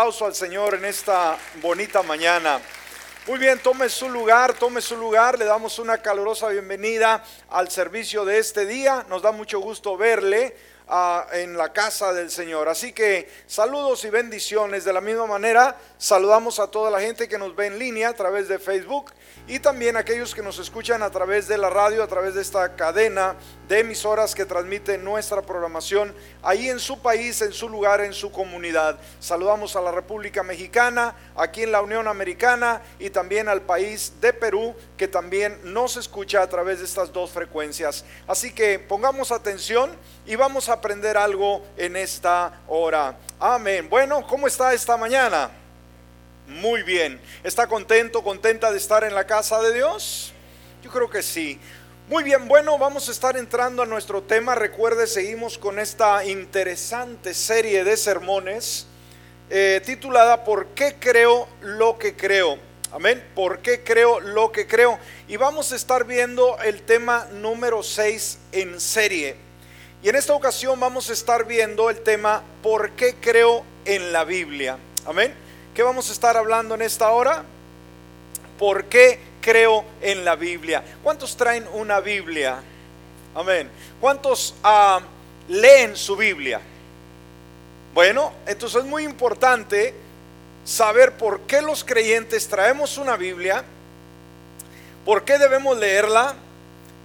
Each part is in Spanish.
aplauso al Señor en esta bonita mañana. Muy bien, tome su lugar, tome su lugar. Le damos una calurosa bienvenida al servicio de este día. Nos da mucho gusto verle ah, en la casa del Señor. Así que saludos y bendiciones. De la misma manera, saludamos a toda la gente que nos ve en línea a través de Facebook y también aquellos que nos escuchan a través de la radio, a través de esta cadena de emisoras que transmiten nuestra programación ahí en su país, en su lugar, en su comunidad. Saludamos a la República Mexicana, aquí en la Unión Americana y también al país de Perú que también nos escucha a través de estas dos frecuencias. Así que pongamos atención y vamos a aprender algo en esta hora. Amén. Bueno, ¿cómo está esta mañana? Muy bien. ¿Está contento, contenta de estar en la casa de Dios? Yo creo que sí. Muy bien, bueno, vamos a estar entrando a nuestro tema. Recuerde, seguimos con esta interesante serie de sermones eh, titulada ¿Por qué creo lo que creo? Amén. ¿Por qué creo lo que creo? Y vamos a estar viendo el tema número 6 en serie. Y en esta ocasión vamos a estar viendo el tema ¿Por qué creo en la Biblia? Amén. ¿Qué vamos a estar hablando en esta hora? ¿Por qué creo en la Biblia? ¿Cuántos traen una Biblia? Amén. ¿Cuántos ah, leen su Biblia? Bueno, entonces es muy importante saber por qué los creyentes traemos una Biblia, por qué debemos leerla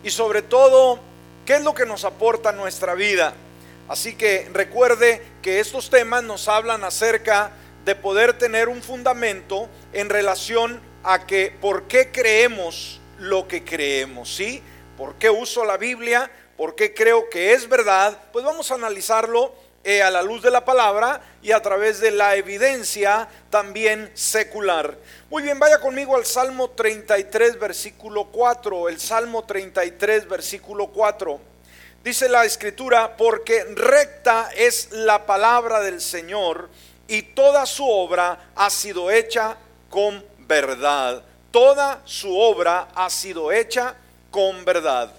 y sobre todo qué es lo que nos aporta nuestra vida. Así que recuerde que estos temas nos hablan acerca de poder tener un fundamento en relación a que por qué creemos lo que creemos, ¿sí? ¿Por qué uso la Biblia? ¿Por qué creo que es verdad? Pues vamos a analizarlo eh, a la luz de la palabra y a través de la evidencia también secular. Muy bien, vaya conmigo al Salmo 33, versículo 4. El Salmo 33, versículo 4. Dice la escritura, porque recta es la palabra del Señor y toda su obra ha sido hecha con verdad. Toda su obra ha sido hecha con verdad.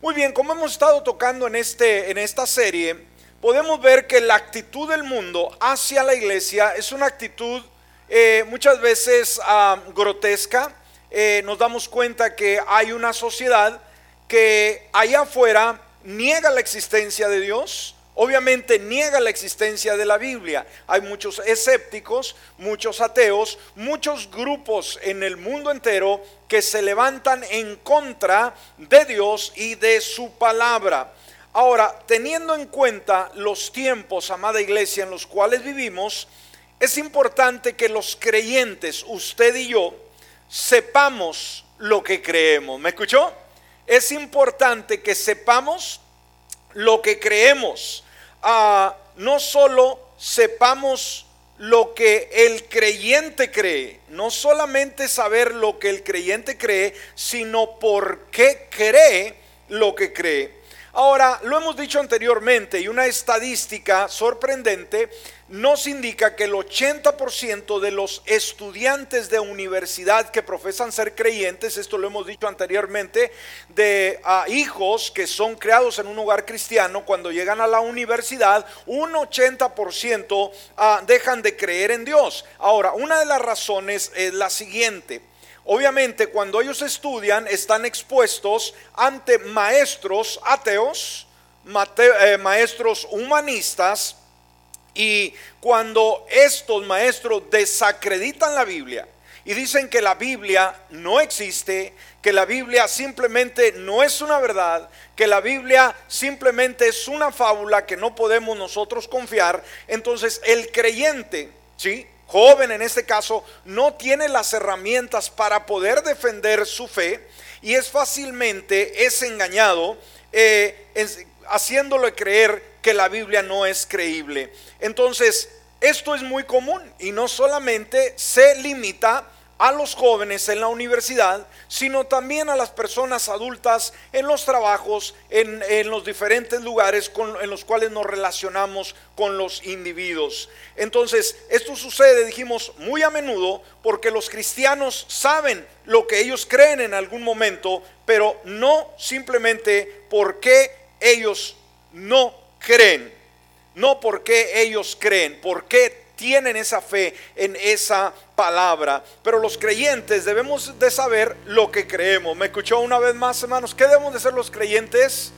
Muy bien, como hemos estado tocando en, este, en esta serie, podemos ver que la actitud del mundo hacia la iglesia es una actitud eh, muchas veces ah, grotesca. Eh, nos damos cuenta que hay una sociedad que allá afuera niega la existencia de Dios, obviamente niega la existencia de la Biblia. Hay muchos escépticos, muchos ateos, muchos grupos en el mundo entero que se levantan en contra de Dios y de su palabra. Ahora, teniendo en cuenta los tiempos, amada iglesia, en los cuales vivimos, es importante que los creyentes, usted y yo, sepamos lo que creemos. ¿Me escuchó? Es importante que sepamos lo que creemos. Ah, no solo sepamos lo que el creyente cree, no solamente saber lo que el creyente cree, sino por qué cree lo que cree. Ahora, lo hemos dicho anteriormente y una estadística sorprendente nos indica que el 80% de los estudiantes de universidad que profesan ser creyentes, esto lo hemos dicho anteriormente, de ah, hijos que son creados en un hogar cristiano, cuando llegan a la universidad, un 80% ah, dejan de creer en Dios. Ahora, una de las razones es la siguiente. Obviamente cuando ellos estudian están expuestos ante maestros ateos, eh, maestros humanistas, y cuando estos maestros desacreditan la Biblia y dicen que la Biblia no existe, que la Biblia simplemente no es una verdad, que la Biblia simplemente es una fábula que no podemos nosotros confiar, entonces el creyente, ¿sí? Joven en este caso no tiene las herramientas para poder defender su fe y es fácilmente es engañado eh, haciéndole creer que la Biblia no es creíble. Entonces, esto es muy común y no solamente se limita a los jóvenes en la universidad, sino también a las personas adultas en los trabajos, en, los diferentes lugares en los cuales nos relacionamos con los individuos. Entonces, esto sucede, dijimos, muy a menudo porque los cristianos saben lo que ellos creen en algún momento, pero no simplemente porque ellos no creen, no porque ellos creen, porque tienen esa fe en esa palabra. Pero los creyentes debemos de saber lo que creemos. ¿Me escuchó una vez más, hermanos? ¿Qué debemos de ser los creyentes?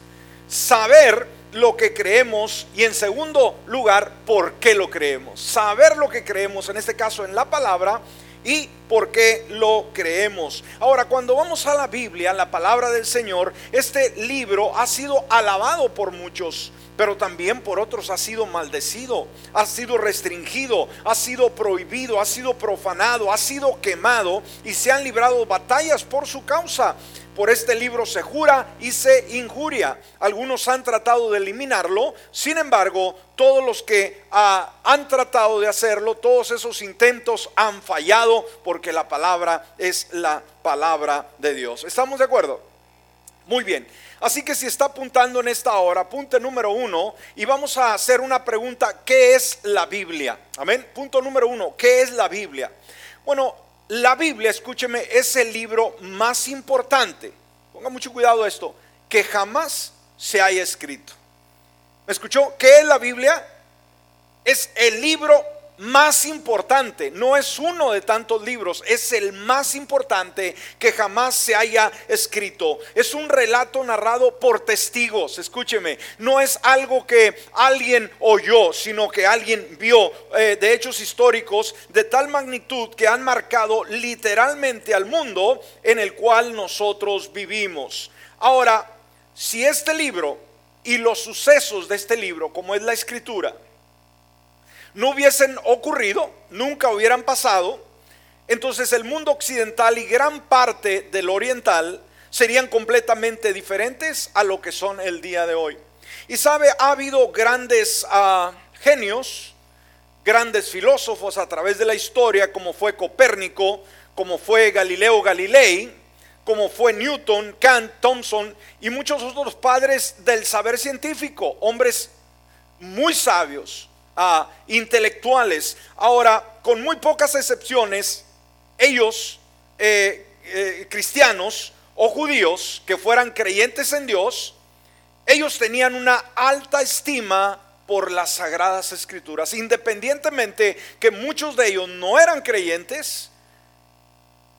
Saber lo que creemos y en segundo lugar, por qué lo creemos. Saber lo que creemos, en este caso en la palabra, y por qué lo creemos. Ahora, cuando vamos a la Biblia, la palabra del Señor, este libro ha sido alabado por muchos, pero también por otros ha sido maldecido, ha sido restringido, ha sido prohibido, ha sido profanado, ha sido quemado y se han librado batallas por su causa. Por este libro se jura y se injuria. Algunos han tratado de eliminarlo, sin embargo, todos los que ah, han tratado de hacerlo, todos esos intentos han fallado porque la palabra es la palabra de Dios. ¿Estamos de acuerdo? Muy bien. Así que si está apuntando en esta hora, punto número uno, y vamos a hacer una pregunta, ¿qué es la Biblia? Amén. Punto número uno, ¿qué es la Biblia? Bueno, la Biblia, escúcheme, es el libro más importante, ponga mucho cuidado esto, que jamás se haya escrito. ¿Me escuchó? ¿Qué es la Biblia? Es el libro más importante, no es uno de tantos libros, es el más importante que jamás se haya escrito. Es un relato narrado por testigos, escúcheme, no es algo que alguien oyó, sino que alguien vio eh, de hechos históricos de tal magnitud que han marcado literalmente al mundo en el cual nosotros vivimos. Ahora, si este libro y los sucesos de este libro, como es la escritura, no hubiesen ocurrido, nunca hubieran pasado, entonces el mundo occidental y gran parte del oriental serían completamente diferentes a lo que son el día de hoy. Y sabe, ha habido grandes ah, genios, grandes filósofos a través de la historia, como fue Copérnico, como fue Galileo Galilei, como fue Newton, Kant, Thomson y muchos otros padres del saber científico, hombres muy sabios, intelectuales. Ahora, con muy pocas excepciones, ellos, eh, eh, cristianos o judíos que fueran creyentes en Dios, ellos tenían una alta estima por las sagradas escrituras, independientemente que muchos de ellos no eran creyentes,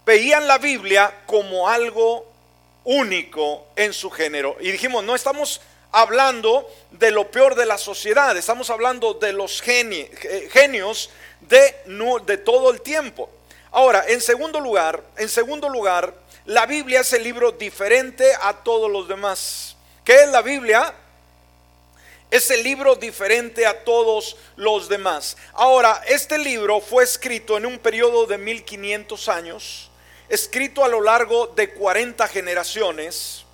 veían la Biblia como algo único en su género. Y dijimos, no estamos hablando de lo peor de la sociedad, estamos hablando de los genios de, de todo el tiempo. Ahora, en segundo lugar, en segundo lugar, la Biblia es el libro diferente a todos los demás. ¿Qué es la Biblia? Es el libro diferente a todos los demás. Ahora, este libro fue escrito en un periodo de 1500 años, escrito a lo largo de 40 generaciones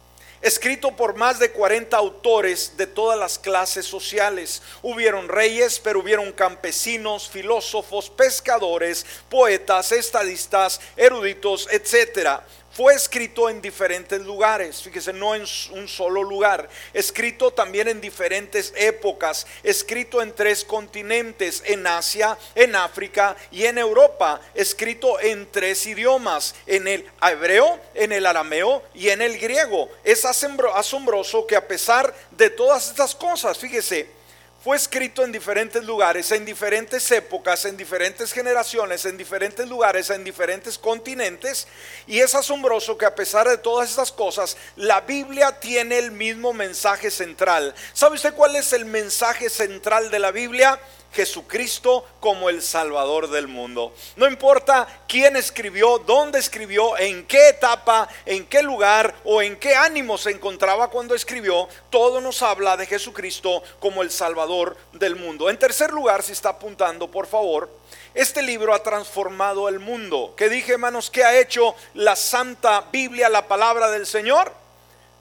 escrito por más de 40 autores de todas las clases sociales. Hubieron reyes, pero hubieron campesinos, filósofos, pescadores, poetas, estadistas, eruditos, etcétera fue escrito en diferentes lugares, fíjese, no en un solo lugar, escrito también en diferentes épocas, escrito en tres continentes, en Asia, en África y en Europa, escrito en tres idiomas, en el hebreo, en el arameo y en el griego. Es asombroso que a pesar de todas estas cosas, fíjese, fue escrito en diferentes lugares, en diferentes épocas, en diferentes generaciones, en diferentes lugares, en diferentes continentes. Y es asombroso que a pesar de todas estas cosas, la Biblia tiene el mismo mensaje central. ¿Sabe usted cuál es el mensaje central de la Biblia? Jesucristo como el Salvador del mundo. No importa quién escribió, dónde escribió, en qué etapa, en qué lugar o en qué ánimo se encontraba cuando escribió, todo nos habla de Jesucristo como el Salvador del mundo. En tercer lugar, si está apuntando, por favor, este libro ha transformado el mundo. ¿Qué dije, hermanos? ¿Qué ha hecho la Santa Biblia, la palabra del Señor?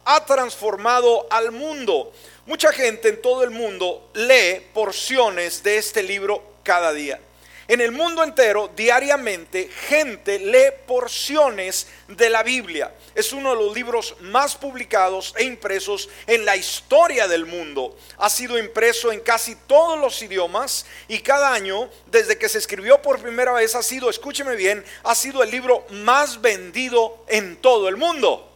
Ha transformado al mundo. Mucha gente en todo el mundo lee porciones de este libro cada día. En el mundo entero, diariamente, gente lee porciones de la Biblia. Es uno de los libros más publicados e impresos en la historia del mundo. Ha sido impreso en casi todos los idiomas y cada año, desde que se escribió por primera vez, ha sido, escúcheme bien, ha sido el libro más vendido en todo el mundo.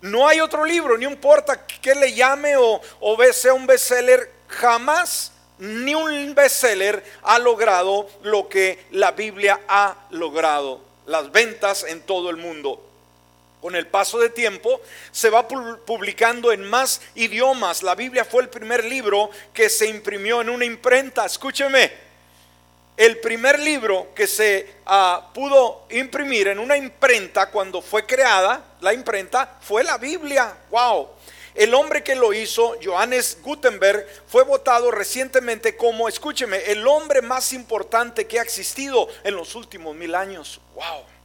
No hay otro libro, no importa que le llame o, o sea un bestseller, jamás ni un bestseller ha logrado lo que la Biblia ha logrado, las ventas en todo el mundo. Con el paso de tiempo se va publicando en más idiomas. La Biblia fue el primer libro que se imprimió en una imprenta. Escúcheme, el primer libro que se ah, pudo imprimir en una imprenta cuando fue creada, la imprenta, fue la Biblia. ¡Wow! El hombre que lo hizo, Johannes Gutenberg, fue votado recientemente como, escúcheme, el hombre más importante que ha existido en los últimos mil años. ¡Wow!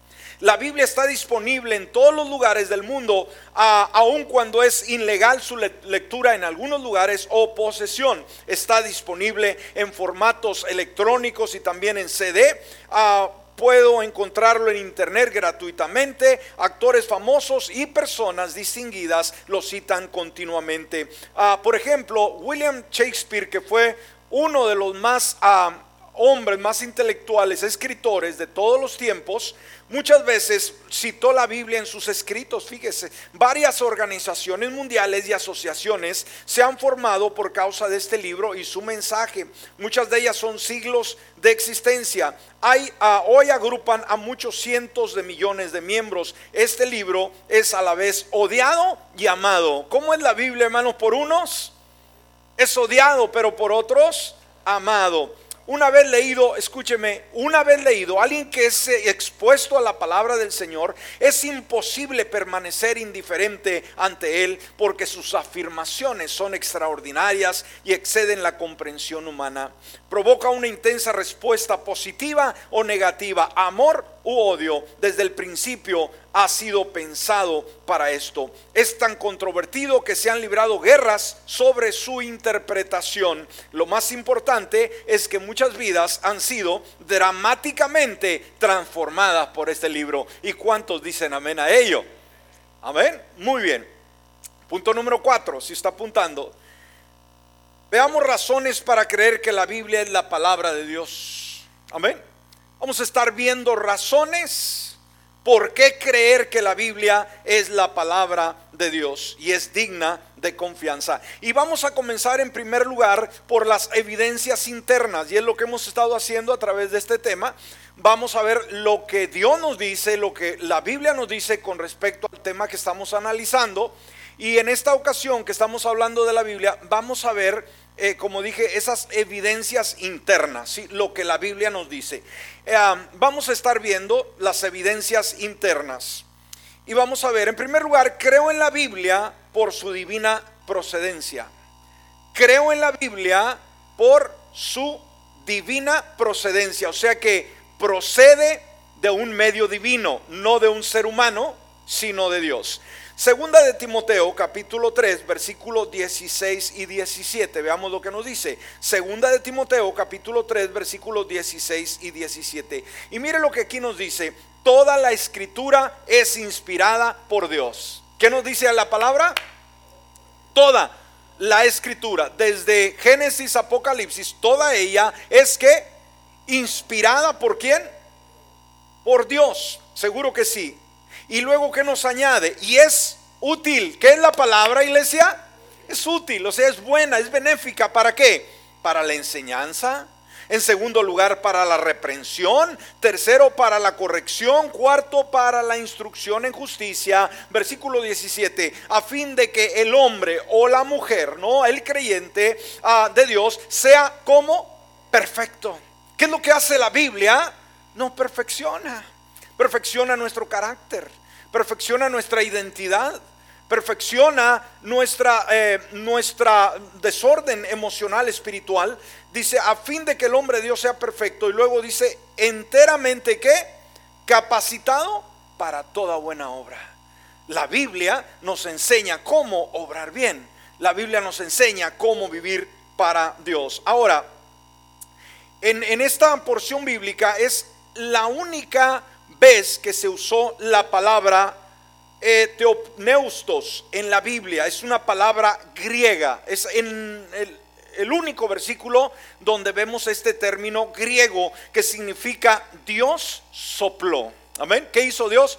La Biblia está disponible en todos los lugares del mundo, aun cuando es ilegal su lectura en algunos lugares o posesión. Está disponible en formatos electrónicos y también en CD. Ah, puedo encontrarlo en internet gratuitamente. Actores famosos y personas distinguidas lo citan continuamente. Ah, por ejemplo, William Shakespeare, que fue uno de los más ah, hombres, más intelectuales, escritores de todos los tiempos, Muchas veces citó la Biblia en sus escritos, fíjese, varias organizaciones mundiales y asociaciones se han formado por causa de este libro y su mensaje. Muchas de ellas son siglos de existencia. Ah, hoy agrupan a muchos cientos de millones de miembros. Este libro es a la vez odiado y amado. ¿Cómo es la Biblia, hermanos? Por unos es odiado, pero por otros amado una vez leído, escúcheme, una vez leído, alguien que es eh, expuesto a la palabra del Señor, es imposible permanecer indiferente ante Él porque sus afirmaciones son extraordinarias y exceden la comprensión humana. Provoca una intensa respuesta positiva o negativa, amor u odio, desde el principio ha sido pensado para esto. Es tan controvertido que se han librado guerras sobre su interpretación. Lo más importante es que muchas vidas han sido dramáticamente transformadas por este libro. ¿Y cuántos dicen amén a ello? Amén. Muy bien. Punto número cuatro, si está apuntando. Veamos razones para creer que la Biblia es la palabra de Dios. Amén. Vamos a estar viendo razones por qué creer que la Biblia es la palabra de Dios y es digna de confianza. Y vamos a comenzar en primer lugar por las evidencias internas y es lo que hemos estado haciendo a través de este tema. Vamos a ver lo que Dios nos dice, lo que la Biblia nos dice con respecto al tema que estamos analizando. Y en esta ocasión que estamos hablando de la Biblia, vamos a ver eh, como dije, esas evidencias internas, lo que la Biblia nos dice. Eh, vamos a estar viendo las evidencias internas. Y vamos a ver, en primer lugar, creo en la Biblia por su divina procedencia. Creo en la Biblia por su divina procedencia. O sea que procede de un medio divino, no de un ser humano, sino de Dios. Segunda de Timoteo, capítulo 3, versículos 16 y 17. Veamos lo que nos dice. Segunda de Timoteo, capítulo 3, versículos 16 y 17. Y mire lo que aquí nos dice. Toda la escritura es inspirada por Dios. ¿Qué nos dice la palabra? Toda la escritura, desde Génesis, Apocalipsis, toda ella es que inspirada por quién? Por Dios. Seguro que sí. Y luego, ¿qué nos añade? Y es útil. ¿Qué es la palabra, iglesia? Es útil, o sea, es buena, es benéfica. ¿Para qué? Para la enseñanza. En segundo lugar, para la reprensión. Tercero, para la corrección. Cuarto, para la instrucción en justicia. Versículo 17. A fin de que el hombre o la mujer, ¿no? El creyente ah, de Dios sea como perfecto. ¿Qué es lo que hace la Biblia? No perfecciona. Perfecciona nuestro carácter perfecciona nuestra identidad, perfecciona nuestra, eh, nuestra desorden emocional, espiritual. Dice, a fin de que el hombre de Dios sea perfecto. Y luego dice, enteramente que capacitado para toda buena obra. La Biblia nos enseña cómo obrar bien. La Biblia nos enseña cómo vivir para Dios. Ahora, en, en esta porción bíblica es la única vez que se usó la palabra eh, teopneustos en la Biblia. Es una palabra griega. Es en el, el único versículo donde vemos este término griego que significa Dios sopló. Amén. ¿Qué hizo Dios?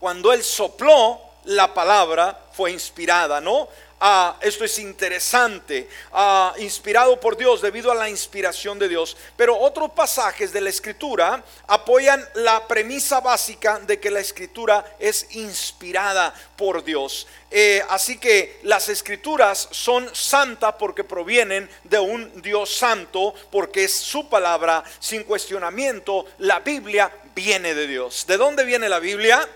Cuando Él sopló, la palabra fue inspirada, ¿no? Ah, esto es interesante, ah, inspirado por Dios debido a la inspiración de Dios. Pero otros pasajes de la escritura apoyan la premisa básica de que la escritura es inspirada por Dios. Eh, así que las escrituras son santas porque provienen de un Dios santo, porque es su palabra, sin cuestionamiento. La Biblia viene de Dios. ¿De dónde viene la Biblia?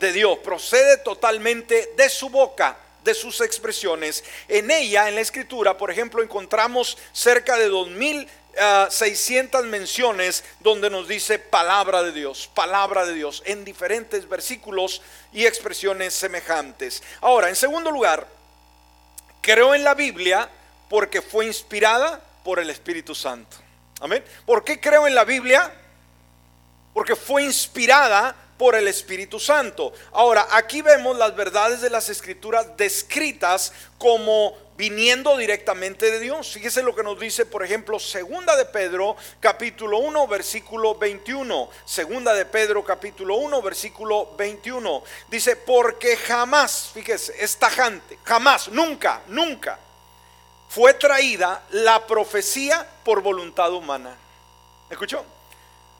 De Dios. Procede totalmente de su boca de sus expresiones. En ella, en la escritura, por ejemplo, encontramos cerca de 2600 ah, menciones donde nos dice palabra de Dios, palabra de Dios, en diferentes versículos y expresiones semejantes. Ahora, en segundo lugar, creo en la Biblia porque fue inspirada por el Espíritu Santo. Amén. ¿Por qué creo en la Biblia? Porque fue inspirada por el Espíritu Santo. Ahora, aquí vemos las verdades de las escrituras descritas como viniendo directamente de Dios. Fíjese lo que nos dice, por ejemplo, segunda de Pedro, capítulo 1, versículo 21. Segunda de Pedro, capítulo 1, versículo 21. Dice, porque jamás, fíjese, es tajante, jamás, nunca, nunca fue traída la profecía por voluntad humana. ¿Escuchó?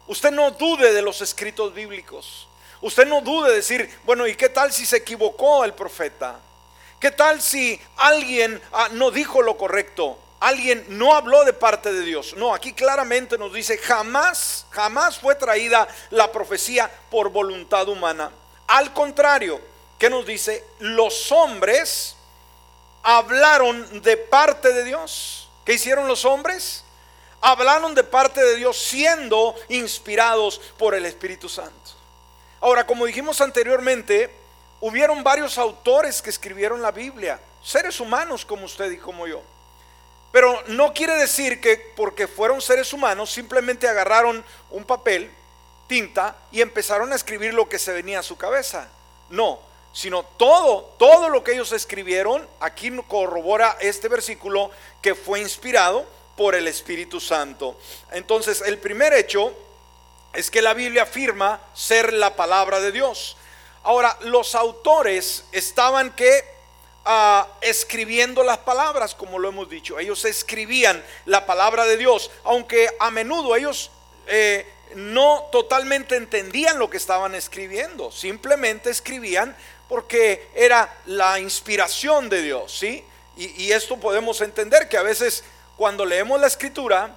Usted no dude de los escritos bíblicos. Usted no dude de decir, bueno, ¿y qué tal si se equivocó el profeta? ¿Qué tal si alguien ah, no dijo lo correcto? Alguien no habló de parte de Dios. No, aquí claramente nos dice, jamás, jamás fue traída la profecía por voluntad humana. Al contrario, ¿qué nos dice? Los hombres hablaron de parte de Dios. ¿Qué hicieron los hombres? Hablaron de parte de Dios siendo inspirados por el Espíritu Santo. Ahora, como dijimos anteriormente, hubieron varios autores que escribieron la Biblia, seres humanos como usted y como yo. Pero no quiere decir que porque fueron seres humanos simplemente agarraron un papel, tinta y empezaron a escribir lo que se venía a su cabeza. No, sino todo, todo lo que ellos escribieron, aquí corrobora este versículo que fue inspirado por el Espíritu Santo. Entonces, el primer hecho es que la Biblia afirma ser la palabra de Dios. Ahora, los autores estaban que ah, escribiendo las palabras, como lo hemos dicho. Ellos escribían la palabra de Dios, aunque a menudo ellos eh, no totalmente entendían lo que estaban escribiendo. Simplemente escribían porque era la inspiración de Dios, ¿sí? Y, y esto podemos entender que a veces cuando leemos la escritura,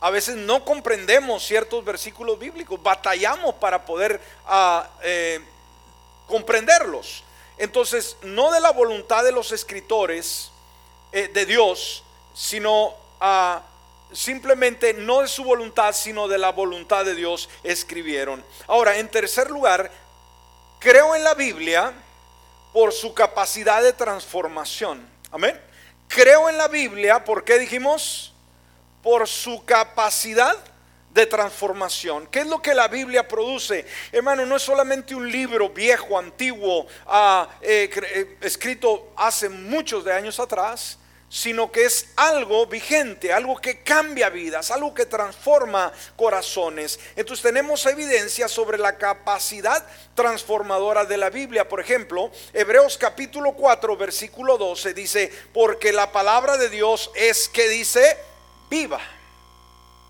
a veces no comprendemos ciertos versículos bíblicos, batallamos para poder ah, eh, comprenderlos. Entonces, no de la voluntad de los escritores eh, de Dios, sino ah, simplemente no de su voluntad, sino de la voluntad de Dios escribieron. Ahora, en tercer lugar, creo en la Biblia por su capacidad de transformación. Amén. Creo en la Biblia, ¿por qué dijimos? Por su capacidad de transformación. ¿Qué es lo que la Biblia produce? Hermano, no es solamente un libro viejo, antiguo, ah, eh, eh, escrito hace muchos de años atrás, sino que es algo vigente, algo que cambia vidas, algo que transforma corazones. Entonces tenemos evidencia sobre la capacidad transformadora de la Biblia. Por ejemplo, Hebreos capítulo 4, versículo 12 dice, porque la palabra de Dios es que dice, viva.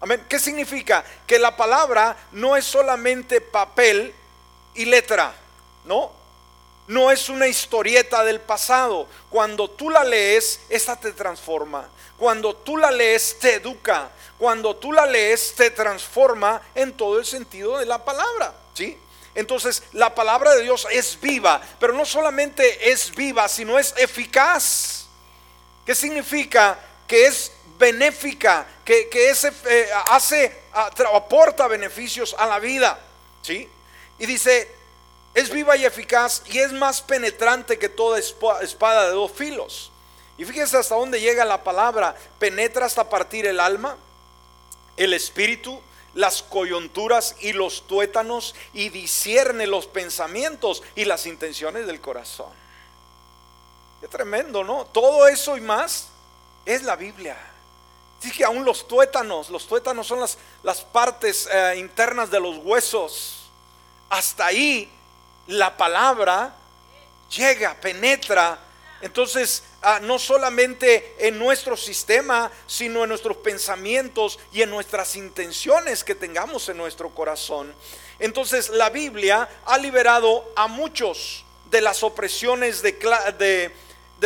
Amén. ¿Qué significa? Que la palabra no es solamente papel y letra, ¿no? No es una historieta del pasado. Cuando tú la lees, esta te transforma. Cuando tú la lees, te educa. Cuando tú la lees, te transforma en todo el sentido de la palabra, ¿sí? Entonces, la palabra de Dios es viva, pero no solamente es viva, sino es eficaz. ¿Qué significa? Que es benéfica, que, ese, eh, hace, aporta beneficios a la vida. ¿sí? Y dice, es viva y eficaz y es más penetrante que toda espada de dos filos. Y fíjense hasta dónde llega la palabra, penetra hasta partir el alma, el espíritu, las coyunturas y los tuétanos y discierne los pensamientos y las intenciones del corazón. Qué tremendo, ¿no? Todo eso y más es la Biblia. Dice que aún los tuétanos, los tuétanos son las, las partes eh, internas de los huesos. Hasta ahí la palabra llega, penetra. Entonces ah, no solamente en nuestro sistema, sino en nuestros pensamientos y en nuestras intenciones que tengamos en nuestro corazón. Entonces la Biblia ha liberado a muchos de las opresiones de,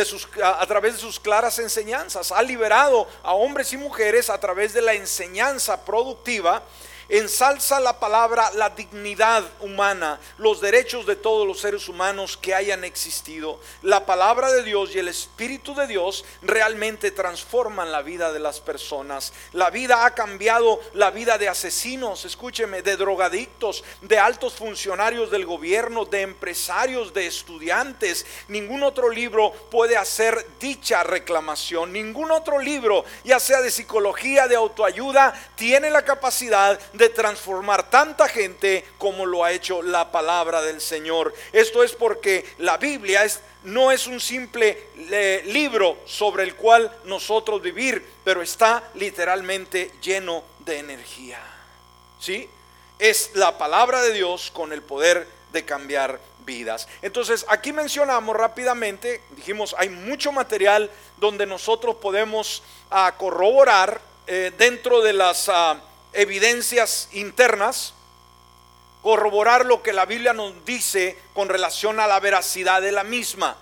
sus, a través de sus claras enseñanzas. Ha liberado a hombres y mujeres a través de la enseñanza productiva ensalza la palabra la dignidad humana, los derechos de todos los seres humanos que hayan existido. La palabra de Dios y el Espíritu de Dios realmente transforman la vida de las personas. La vida ha cambiado la vida de asesinos, escúcheme, de drogadictos, de altos funcionarios del gobierno, de empresarios, de estudiantes. Ningún otro libro puede hacer dicha reclamación. Ningún otro libro, ya sea de psicología, de autoayuda, tiene la capacidad de transformar tanta gente como lo ha hecho la palabra del Señor. Esto es porque la Biblia es, no es un simple eh, libro sobre el cual nosotros vivir, pero está literalmente lleno de energía. ¿Sí? Es la palabra de Dios con el poder de cambiar vidas. Entonces, aquí mencionamos rápidamente, dijimos, hay mucho material donde nosotros podemos ah, corroborar eh, dentro de las... Ah, evidencias internas, corroborar lo que la Biblia nos dice con relación a la veracidad de la misma.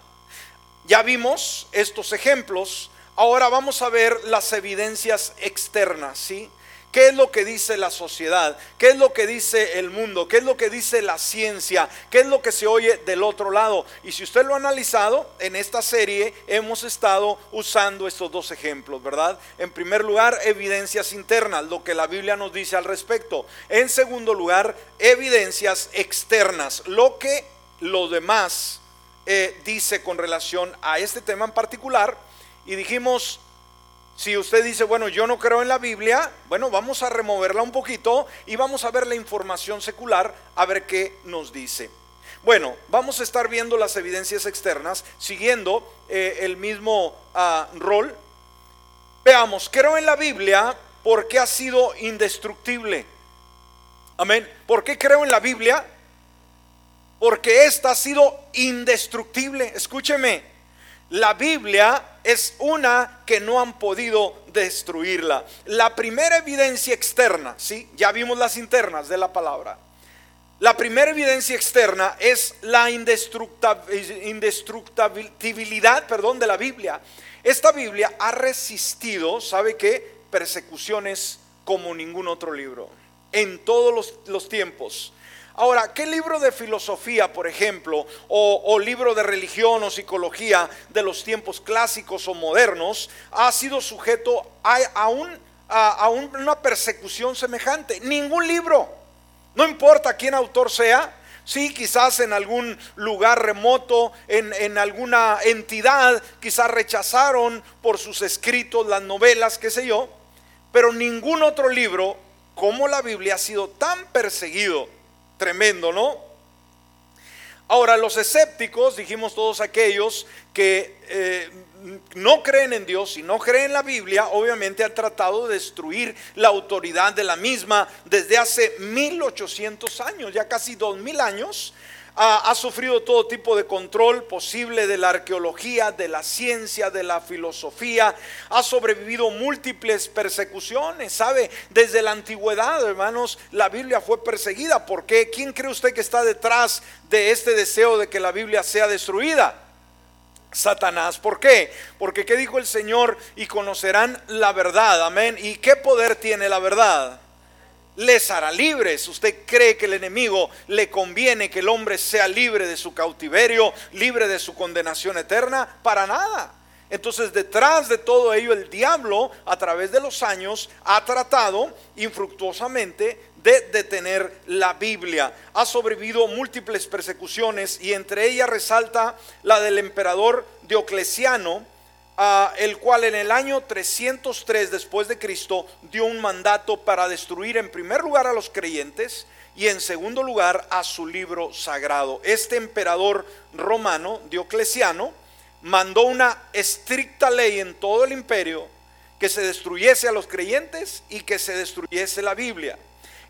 Ya vimos estos ejemplos, ahora vamos a ver las evidencias externas, ¿sí? ¿Qué es lo que dice la sociedad? ¿Qué es lo que dice el mundo? ¿Qué es lo que dice la ciencia? ¿Qué es lo que se oye del otro lado? Y si usted lo ha analizado, en esta serie hemos estado usando estos dos ejemplos, ¿verdad? En primer lugar, evidencias internas, lo que la Biblia nos dice al respecto. En segundo lugar, evidencias externas, lo que lo demás eh, dice con relación a este tema en particular. Y dijimos, si usted dice, bueno, yo no creo en la Biblia, bueno, vamos a removerla un poquito y vamos a ver la información secular, a ver qué nos dice. Bueno, vamos a estar viendo las evidencias externas, siguiendo eh, el mismo ah, rol. Veamos, creo en la Biblia porque ha sido indestructible. Amén. ¿Por qué creo en la Biblia? Porque esta ha sido indestructible. Escúcheme, la Biblia es una que no han podido destruirla. La primera evidencia externa, ¿sí? Ya vimos las internas de la palabra. La primera evidencia externa es la indestructibilidad, perdón, de la Biblia. Esta Biblia ha resistido, ¿sabe qué? Persecuciones como ningún otro libro, en todos los, los tiempos. Ahora, ¿qué libro de filosofía, por ejemplo, o, libro de religión o psicología de los tiempos clásicos o modernos ha sido sujeto a, una persecución semejante? Ningún libro. No importa quién autor sea, Sí, quizás en algún lugar remoto, en, en, alguna entidad, quizás rechazaron por sus escritos las novelas, qué sé yo, pero ningún otro libro como la Biblia ha sido tan perseguido Tremendo, ¿no? Ahora, los escépticos, dijimos todos aquellos que eh, no creen en Dios y no creen en la Biblia, obviamente han tratado de destruir la autoridad de la misma desde hace 1800 años, ya casi 2000 años ha, sufrido todo tipo de control posible de la arqueología, de la ciencia, de la filosofía, ha sobrevivido múltiples persecuciones, ¿sabe? Desde la antigüedad, hermanos, la Biblia fue perseguida. ¿Por qué? ¿Quién cree usted que está detrás de este deseo de que la Biblia sea destruida? Satanás. ¿Por qué? Porque ¿qué dijo el Señor? Y conocerán la verdad. Amén. ¿Y qué poder tiene la verdad? Les hará libres. ¿Usted cree que el enemigo le conviene que el hombre sea libre de su cautiverio, libre de su condenación eterna? Para nada. Entonces detrás de todo ello el diablo a través de los años ha tratado infructuosamente de detener la Biblia. Ha sobrevivido múltiples persecuciones y entre ellas resalta la del emperador Diocleciano, el cual en el año 303 después de Cristo dio un mandato para destruir en primer lugar a los creyentes y en segundo lugar a su libro sagrado. Este emperador romano, Diocleciano, mandó una estricta ley en todo el imperio que se destruyese a los creyentes y que se destruyese la Biblia.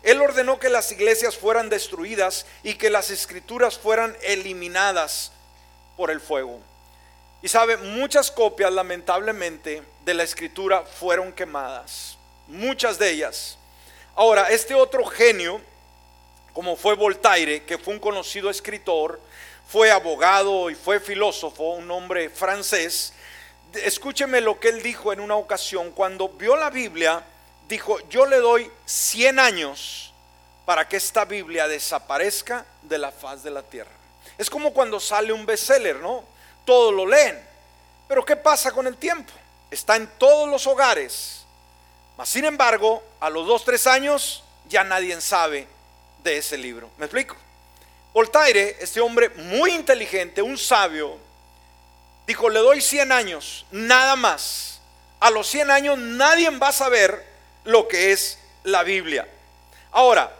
Él ordenó que las iglesias fueran destruidas y que las escrituras fueran eliminadas por el fuego. Y sabe, muchas copias lamentablemente de la escritura fueron quemadas, muchas de ellas. Ahora, este otro genio, como fue Voltaire, que fue un conocido escritor, fue abogado y fue filósofo, un hombre francés, escúcheme lo que él dijo en una ocasión, cuando vio la Biblia, dijo, yo le doy 100 años para que esta Biblia desaparezca de la faz de la tierra. Es como cuando sale un bestseller, ¿no? Todos lo leen. Pero ¿qué pasa con el tiempo? Está en todos los hogares. Mas, sin embargo, a los dos, tres años ya nadie sabe de ese libro. ¿Me explico? Voltaire, este hombre muy inteligente, un sabio, dijo, le doy 100 años, nada más. A los 100 años nadie va a saber lo que es la Biblia. Ahora,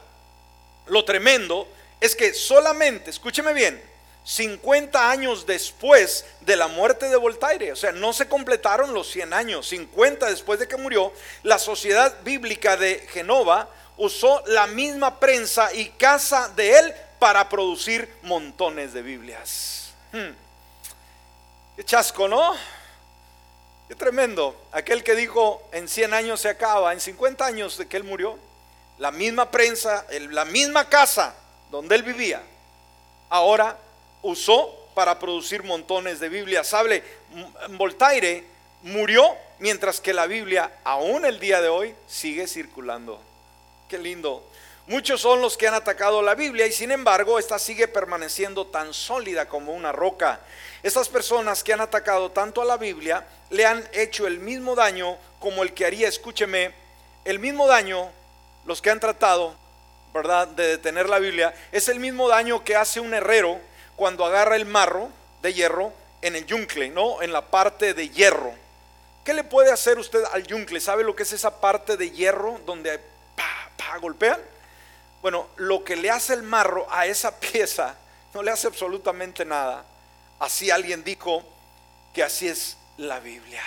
lo tremendo es que solamente, escúcheme bien, 50 años después de la muerte de Voltaire, o sea, no se completaron los 100 años, 50 después de que murió, la Sociedad Bíblica de Genova usó la misma prensa y casa de él para producir montones de Biblias. Hmm. Qué chasco, ¿no? Qué tremendo. Aquel que dijo en 100 años se acaba, en 50 años de que él murió, la misma prensa, la misma casa donde él vivía, ahora usó para producir montones de Biblias. Sabe, Voltaire murió mientras que la Biblia, aún el día de hoy, sigue circulando. Qué lindo. Muchos son los que han atacado la Biblia y sin embargo esta sigue permaneciendo tan sólida como una roca. Estas personas que han atacado tanto a la Biblia le han hecho el mismo daño como el que haría, escúcheme, el mismo daño los que han tratado, ¿verdad?, de detener la Biblia, es el mismo daño que hace un herrero cuando agarra el marro de hierro en el yuncle, ¿no? En la parte de hierro. ¿Qué le puede hacer usted al yuncle? ¿Sabe lo que es esa parte de hierro donde pa, pa, golpean? Bueno, lo que le hace el marro a esa pieza no le hace absolutamente nada. Así alguien dijo que así es la Biblia.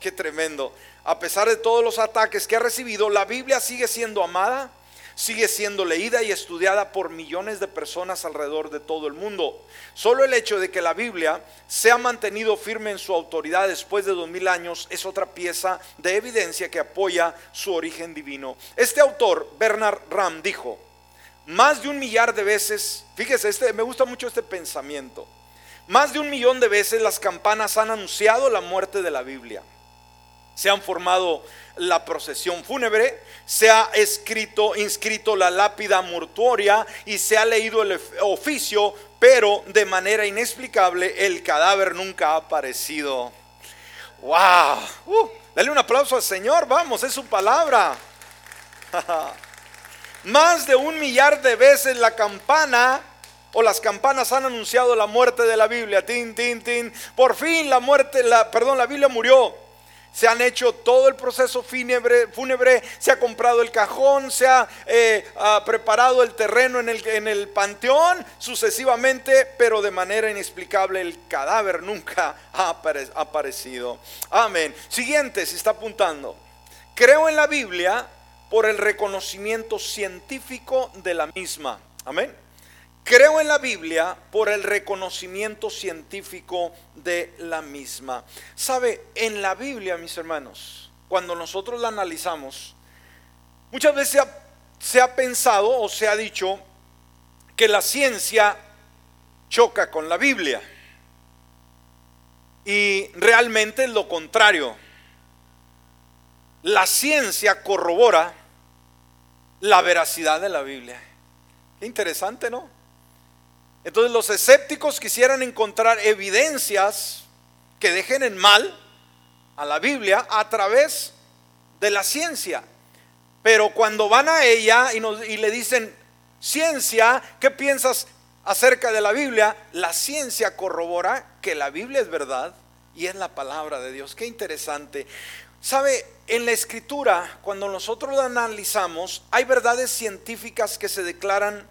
Qué tremendo. A pesar de todos los ataques que ha recibido, la Biblia sigue siendo amada, sigue siendo leída y estudiada por millones de personas alrededor de todo el mundo. Solo el hecho de que la Biblia se ha mantenido firme en su autoridad después de dos mil años es otra pieza de evidencia que apoya su origen divino. Este autor, Bernard Ram, dijo, más de un millar de veces, fíjese, este, me gusta mucho este pensamiento, más de un millón de veces las campanas han anunciado la muerte de la Biblia se han formado la procesión fúnebre, se ha escrito, inscrito la lápida mortuoria y se ha leído el oficio, pero de manera inexplicable el cadáver nunca ha aparecido. ¡Wow! Uh, dale un aplauso al Señor, vamos, es su palabra. Más de un millar de veces la campana o las campanas han anunciado la muerte de la Biblia. Tin, tin, tin. Por fin la muerte, perdón, la Biblia murió se han hecho todo el proceso fúnebre, se ha comprado el cajón, se ha eh, preparado el terreno en el, panteón, sucesivamente, pero de manera inexplicable el cadáver nunca ha aparecido. Amén. Siguiente, si está apuntando. Creo en la Biblia por el reconocimiento científico de la misma. Amén. Creo en la Biblia por el reconocimiento científico de la misma. Sabe, en la Biblia, mis hermanos, cuando nosotros la analizamos, muchas veces se ha, pensado o se ha dicho que la ciencia choca con la Biblia. Y realmente es lo contrario. La ciencia corrobora la veracidad de la Biblia. Qué interesante, ¿no? Entonces los escépticos quisieran encontrar evidencias que dejen en mal a la Biblia a través de la ciencia. Pero cuando van a ella y, y le dicen, ciencia, ¿qué piensas acerca de la Biblia? La ciencia corrobora que la Biblia es verdad y es la palabra de Dios. Qué interesante. Sabe, en la escritura, cuando nosotros la analizamos, hay verdades científicas que se declaran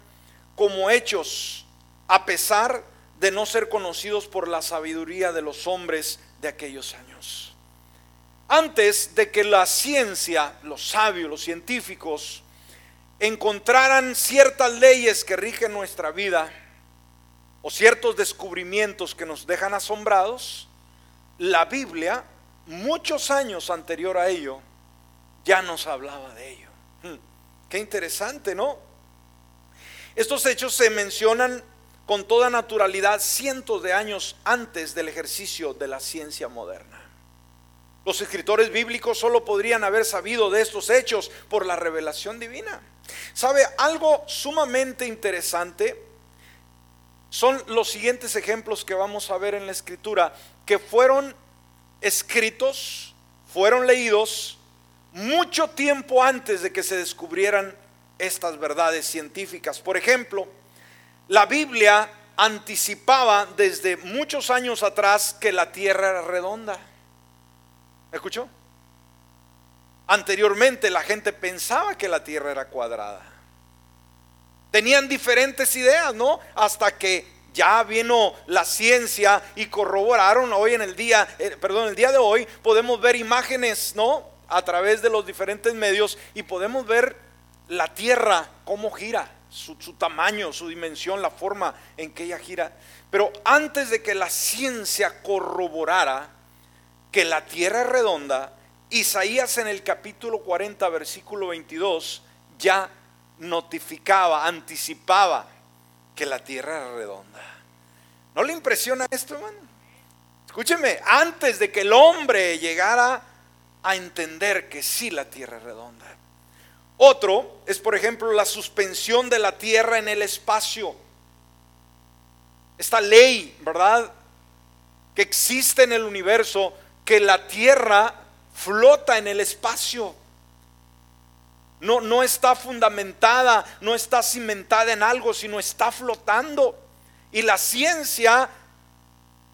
como hechos a pesar de no ser conocidos por la sabiduría de los hombres de aquellos años. Antes de que la ciencia, los sabios, los científicos, encontraran ciertas leyes que rigen nuestra vida o ciertos descubrimientos que nos dejan asombrados, la Biblia, muchos años anterior a ello, ya nos hablaba de ello. Hmm, qué interesante, ¿no? Estos hechos se mencionan con toda naturalidad cientos de años antes del ejercicio de la ciencia moderna. Los escritores bíblicos solo podrían haber sabido de estos hechos por la revelación divina. ¿Sabe algo sumamente interesante? Son los siguientes ejemplos que vamos a ver en la escritura, que fueron escritos, fueron leídos mucho tiempo antes de que se descubrieran estas verdades científicas. Por ejemplo, la Biblia anticipaba desde muchos años atrás que la tierra era redonda. ¿Escuchó? Anteriormente la gente pensaba que la tierra era cuadrada. Tenían diferentes ideas, ¿no? Hasta que ya vino la ciencia y corroboraron hoy en el día, eh, perdón, el día de hoy podemos ver imágenes, ¿no? A través de los diferentes medios y podemos ver la tierra cómo gira, su, tamaño, su dimensión, la forma en que ella gira. Pero antes de que la ciencia corroborara que la tierra es redonda, Isaías en el capítulo 40, versículo 22, ya notificaba, anticipaba que la tierra era redonda. ¿No le impresiona esto, hermano? Escúcheme, antes de que el hombre llegara a entender que sí la tierra es redonda. Otro es, por ejemplo, la suspensión de la tierra en el espacio. Esta ley, ¿verdad? Que existe en el universo que la tierra flota en el espacio. No, no está fundamentada, no está cimentada en algo, sino está flotando. Y la ciencia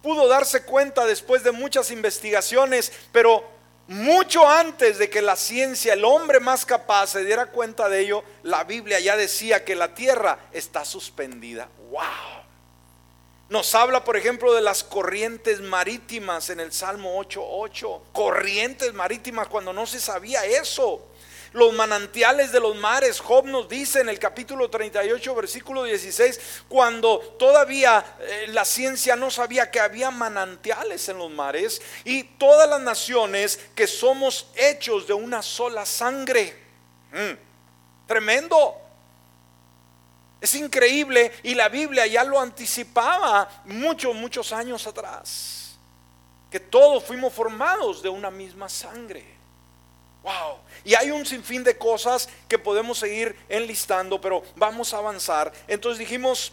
pudo darse cuenta después de muchas investigaciones, pero mucho antes de que la ciencia, el hombre más capaz, se diera cuenta de ello, la Biblia ya decía que la tierra está suspendida. ¡Wow! Nos habla, por ejemplo, de las corrientes marítimas en el Salmo 8.8. Corrientes marítimas cuando no se sabía eso. Los manantiales de los mares, Job nos dice en el capítulo 38, versículo 16, cuando todavía eh, la ciencia no sabía que había manantiales en los mares y todas las naciones que somos hechos de una sola sangre. Mm, tremendo. Es increíble y la Biblia ya lo anticipaba muchos, muchos años atrás. Que todos fuimos formados de una misma sangre. Wow. Y hay un sinfín de cosas que podemos seguir enlistando, pero vamos a avanzar. Entonces dijimos,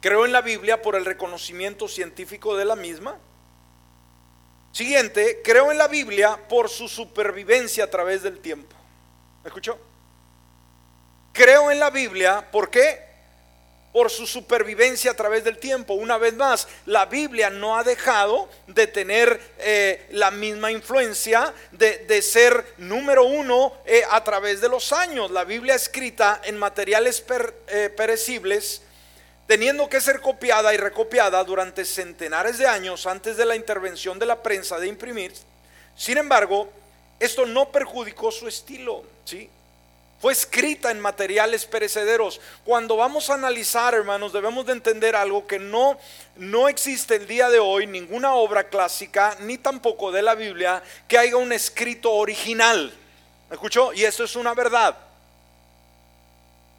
creo en la Biblia por el reconocimiento científico de la misma. Siguiente, creo en la Biblia por su supervivencia a través del tiempo. ¿Me escuchó? Creo en la Biblia, ¿por qué? Por su supervivencia a través del tiempo. Una vez más, la Biblia no ha dejado de tener eh, la misma influencia, de, ser número uno eh, a través de los años. La Biblia escrita en materiales eh, perecibles, teniendo que ser copiada y recopiada durante centenares de años antes de la intervención de la prensa de imprimir. Sin embargo, esto no perjudicó su estilo, ¿sí? Fue escrita en materiales perecederos. Cuando vamos a analizar, hermanos, debemos de entender algo que no no existe el día de hoy ninguna obra clásica ni tampoco de la Biblia que haya un escrito original. ¿Me escuchó? Y eso es una verdad.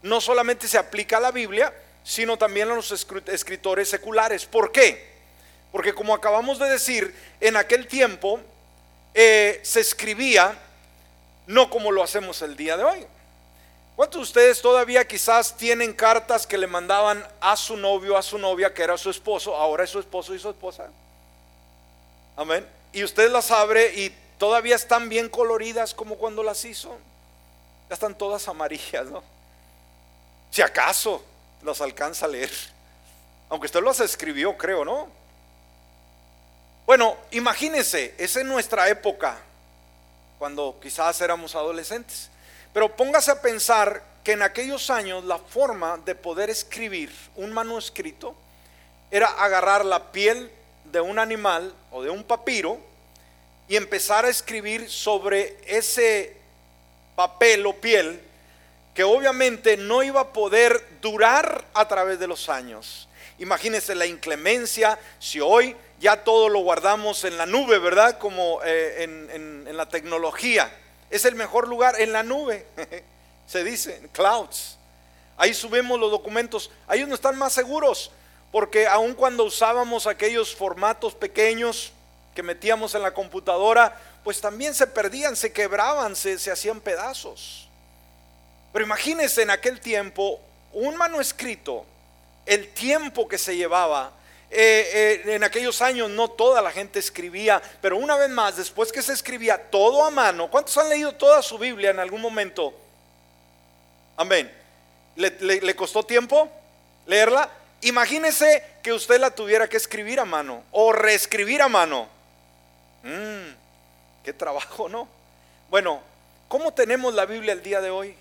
No solamente se aplica a la Biblia, sino también a los escritores seculares. ¿Por qué? Porque como acabamos de decir, en aquel tiempo eh, se escribía no como lo hacemos el día de hoy. ¿Cuántos de ustedes todavía quizás tienen cartas que le mandaban a su novio, a su novia, que era su esposo, ahora es su esposo y su esposa? Amén. Y usted las abre y todavía están bien coloridas como cuando las hizo. Ya están todas amarillas, ¿no? Si acaso las alcanza a leer. Aunque usted las escribió, creo, ¿no? Bueno, imagínense, es en nuestra época, cuando quizás éramos adolescentes. Pero póngase a pensar que en aquellos años la forma de poder escribir un manuscrito era agarrar la piel de un animal o de un papiro y empezar a escribir sobre ese papel o piel que obviamente no iba a poder durar a través de los años. Imagínense la inclemencia si hoy ya todo lo guardamos en la nube, ¿verdad? Como eh, en, en la tecnología. Es el mejor lugar en la nube, se dice, clouds. Ahí subimos los documentos. Ahí no están más seguros, porque aun cuando usábamos aquellos formatos pequeños que metíamos en la computadora, pues también se perdían, se quebraban, se, hacían pedazos. Pero imagínense en aquel tiempo un manuscrito, el tiempo que se llevaba. Eh, eh, en aquellos años no toda la gente escribía, pero una vez más, después que se escribía todo a mano, ¿cuántos han leído toda su Biblia en algún momento? Amén. ¿Le, costó tiempo leerla? Imagínese que usted la tuviera que escribir a mano o reescribir a mano. Mmm, qué trabajo, ¿no? Bueno, ¿cómo tenemos la Biblia el día de hoy?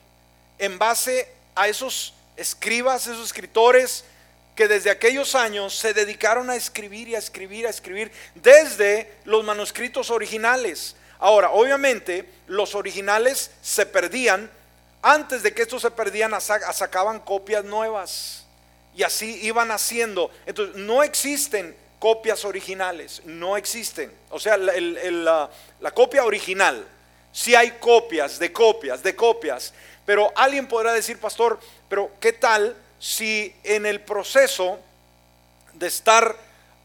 En base a esos escribas, esos escritores que desde aquellos años se dedicaron a escribir y a escribir, a escribir desde los manuscritos originales. Ahora, obviamente, los originales se perdían antes de que estos se perdían, sacaban copias nuevas. Y así iban haciendo. Entonces, no existen copias originales. No existen. O sea, la, copia original. Si hay copias de copias, de copias. Pero alguien podrá decir, pastor, pero ¿qué tal si en el proceso de estar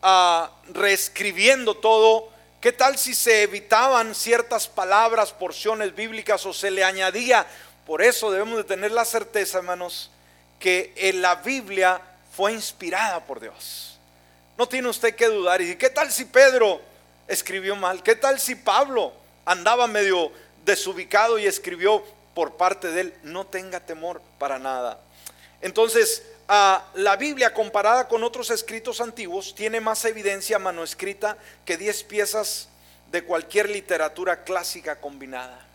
ah, reescribiendo todo, qué tal si se evitaban ciertas palabras, porciones bíblicas o se le añadía por eso debemos de tener la certeza, hermanos, que en la Biblia fue inspirada por Dios. No tiene usted que dudar. ¿Y qué tal si Pedro escribió mal? ¿Qué tal si Pablo andaba medio desubicado y escribió por parte de él? No tenga temor para nada. Entonces, la Biblia comparada con otros escritos antiguos tiene más evidencia manuscrita que 10 piezas de cualquier literatura clásica combinada.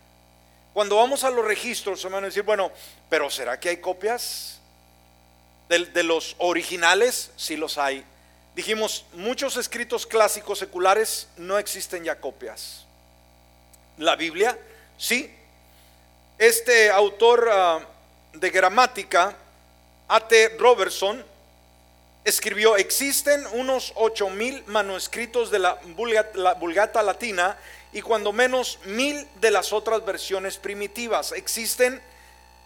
Cuando vamos a los registros, a decir, bueno, pero ¿será que hay copias de, los originales? Sí los hay. Dijimos, muchos escritos clásicos seculares no existen ya copias. La Biblia, sí. Este autor ah, de gramática, A.T. Robertson, escribió, existen unos ocho mil manuscritos de la Vulgata Latina y cuando menos mil de las otras versiones primitivas. Existen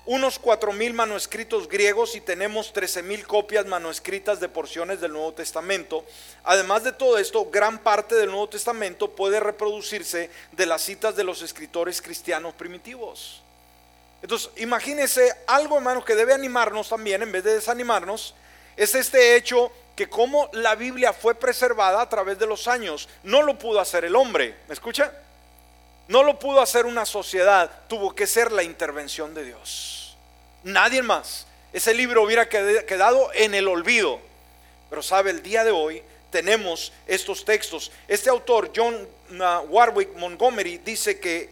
unos cuatro mil manuscritos griegos y tenemos trece mil copias manuscritas de porciones del Nuevo Testamento. Además de todo esto, gran parte del Nuevo Testamento puede reproducirse de las citas de los escritores cristianos primitivos. Entonces, imagínense algo, hermano, que debe animarnos también, en vez de desanimarnos, es este hecho que como la Biblia fue preservada a través de los años, no lo pudo hacer el hombre, ¿me escucha? No lo pudo hacer una sociedad, tuvo que ser la intervención de Dios. Nadie más. Ese libro hubiera quedado en el olvido. Pero sabe, el día de hoy tenemos estos textos. Este autor, John uh, Warwick Montgomery, dice que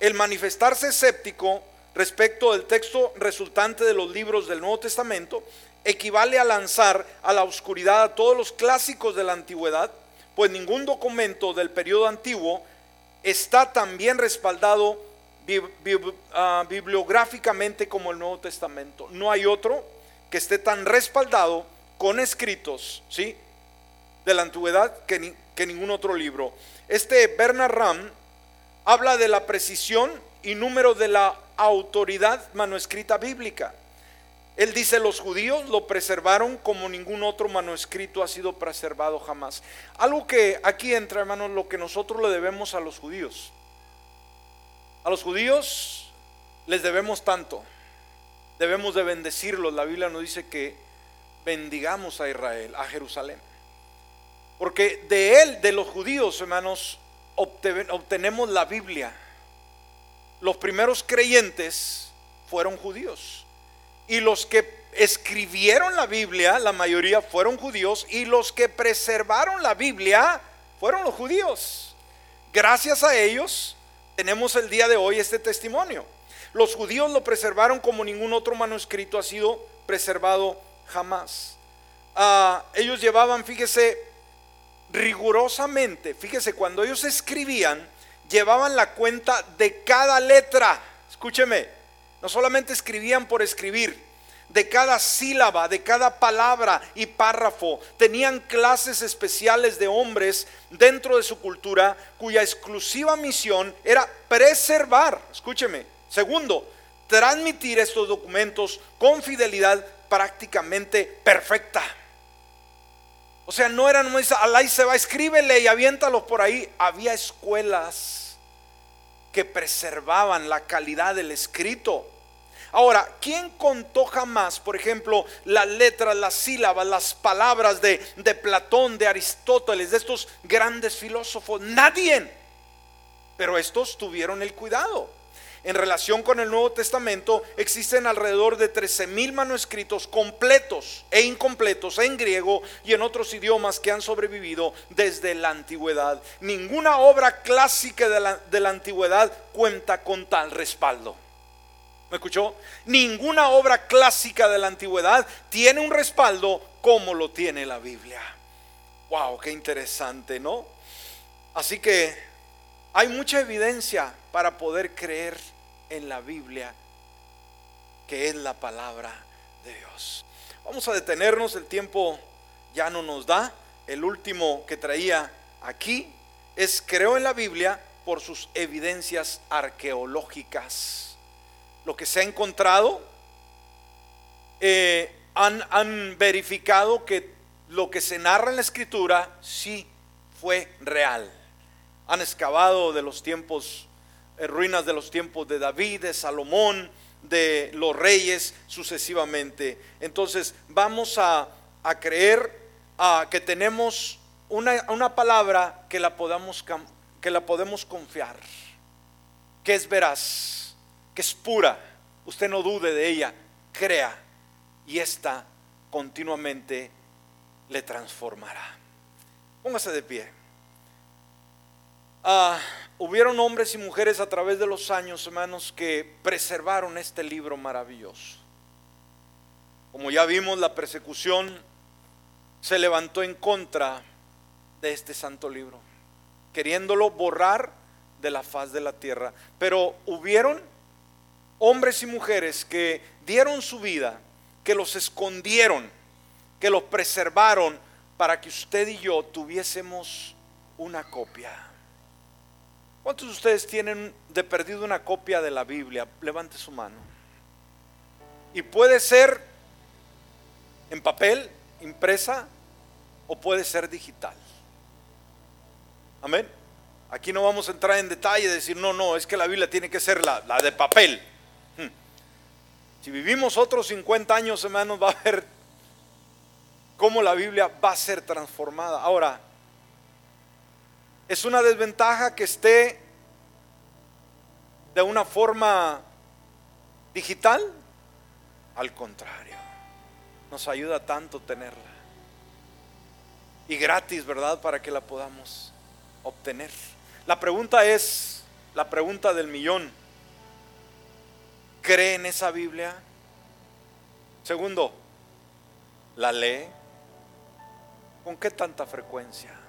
el manifestarse escéptico respecto del texto resultante de los libros del Nuevo Testamento equivale a lanzar a la oscuridad a todos los clásicos de la antigüedad, pues ningún documento del periodo antiguo está tan bien respaldado ah, bibliográficamente como el Nuevo Testamento. No hay otro que esté tan respaldado con escritos, ¿sí? De la antigüedad que, que ningún otro libro. Este Bernard Ram habla de la precisión y número de la autoridad manuscrita bíblica. Él dice, los judíos lo preservaron como ningún otro manuscrito ha sido preservado jamás. Algo que aquí entra, hermanos, lo que nosotros le debemos a los judíos. A los judíos les debemos tanto. Debemos de bendecirlos. La Biblia nos dice que bendigamos a Israel, a Jerusalén. Porque de él, de los judíos, hermanos, obtenemos la Biblia. Los primeros creyentes fueron judíos. Y los que escribieron la Biblia, la mayoría fueron judíos, y los que preservaron la Biblia fueron los judíos. Gracias a ellos tenemos el día de hoy este testimonio. Los judíos lo preservaron como ningún otro manuscrito ha sido preservado jamás. Ah, ellos llevaban, fíjese, rigurosamente, fíjese, cuando ellos escribían, llevaban la cuenta de cada letra. Escúcheme, no solamente escribían por escribir, de cada sílaba, de cada palabra y párrafo. Tenían clases especiales de hombres dentro de su cultura cuya exclusiva misión era preservar, escúcheme, segundo, transmitir estos documentos con fidelidad prácticamente perfecta. O sea, no eran, no y se va, escríbele y aviéntalo por ahí. Había escuelas que preservaban la calidad del escrito. Ahora, ¿quién contó jamás, por ejemplo, las letras, las sílabas, las palabras de, de Platón, de Aristóteles, de estos grandes filósofos? Nadie. Pero estos tuvieron el cuidado. En relación con el Nuevo Testamento existen alrededor de 13 mil manuscritos completos e incompletos en griego y en otros idiomas que han sobrevivido desde la antigüedad. Ninguna obra clásica de la, de la antigüedad cuenta con tal respaldo. ¿Me escuchó? Ninguna obra clásica de la antigüedad tiene un respaldo como lo tiene la Biblia. Wow, qué interesante, ¿no? Así que hay mucha evidencia para poder creer en la Biblia, que es la palabra de Dios. Vamos a detenernos, el tiempo ya no nos da. El último que traía aquí es creo en la Biblia por sus evidencias arqueológicas. Lo que se ha encontrado, eh, han, han verificado que lo que se narra en la escritura sí fue real. Han excavado de los tiempos ruinas de los tiempos de David, de Salomón, de los reyes sucesivamente. Entonces vamos a, creer a que tenemos una, una, palabra que la, podamos, que la podemos confiar, que es veraz, que es pura. Usted no dude de ella, crea y esta continuamente le transformará. Póngase de pie. Ah, hubieron hombres y mujeres a través de los años, hermanos, que preservaron este libro maravilloso. Como ya vimos, la persecución se levantó en contra de este santo libro, queriéndolo borrar de la faz de la tierra. Pero hubieron hombres y mujeres que dieron su vida, que los escondieron, que los preservaron para que usted y yo tuviésemos una copia. ¿Cuántos de ustedes tienen de perdido una copia de la Biblia? Levante su mano. Y puede ser en papel, impresa, o puede ser digital. Amén. Aquí no vamos a entrar en detalle decir, no, no, es que la Biblia tiene que ser la, la de papel. Hmm. Si vivimos otros 50 años, hermanos, va a ver cómo la Biblia va a ser transformada. Ahora, ¿Es una desventaja que esté de una forma digital? Al contrario, nos ayuda tanto tenerla. Y gratis, ¿verdad? Para que la podamos obtener. La pregunta es, la pregunta del millón. ¿Cree en esa Biblia? Segundo, ¿la lee? ¿Con qué tanta frecuencia?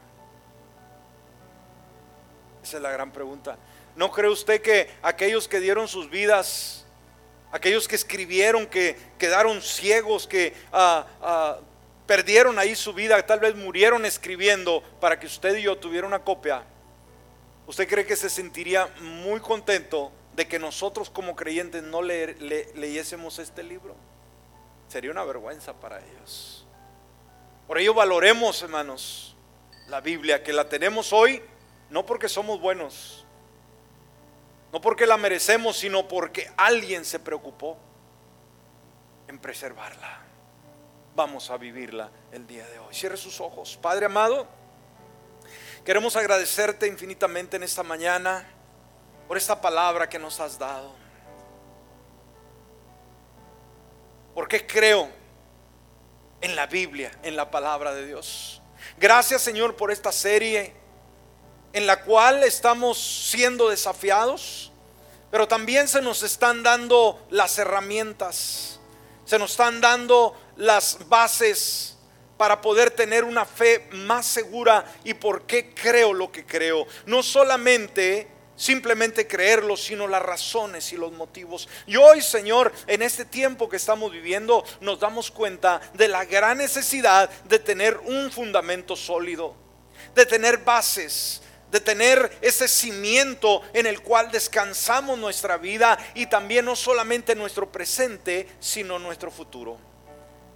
Esa es la gran pregunta. ¿No cree usted que aquellos que dieron sus vidas, aquellos que escribieron, que quedaron ciegos, que ah, ah, perdieron ahí su vida, tal vez murieron escribiendo para que usted y yo tuviera una copia? ¿Usted cree que se sentiría muy contento de que nosotros como creyentes no leyésemos este libro? Sería una vergüenza para ellos. Por ello valoremos, hermanos, la Biblia, que la tenemos hoy no porque somos buenos, no porque la merecemos, sino porque alguien se preocupó en preservarla. Vamos a vivirla el día de hoy. Cierre sus ojos. Padre amado, queremos agradecerte infinitamente en esta mañana por esta palabra que nos has dado. Porque creo en la Biblia, en la palabra de Dios. Gracias Señor por esta serie en la cual estamos siendo desafiados, pero también se nos están dando las herramientas, se nos están dando las bases para poder tener una fe más segura y por qué creo lo que creo. No solamente simplemente creerlo, sino las razones y los motivos. Y hoy, Señor, en este tiempo que estamos viviendo, nos damos cuenta de la gran necesidad de tener un fundamento sólido, de tener bases, de tener ese cimiento en el cual descansamos nuestra vida y también no solamente nuestro presente, sino nuestro futuro.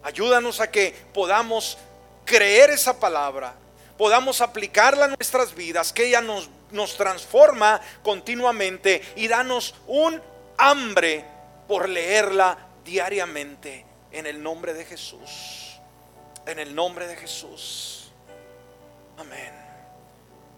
Ayúdanos a que podamos creer esa palabra, podamos aplicarla a nuestras vidas, que ella nos, nos transforma continuamente y danos un hambre por leerla diariamente en el nombre de Jesús. En el nombre de Jesús. Amén.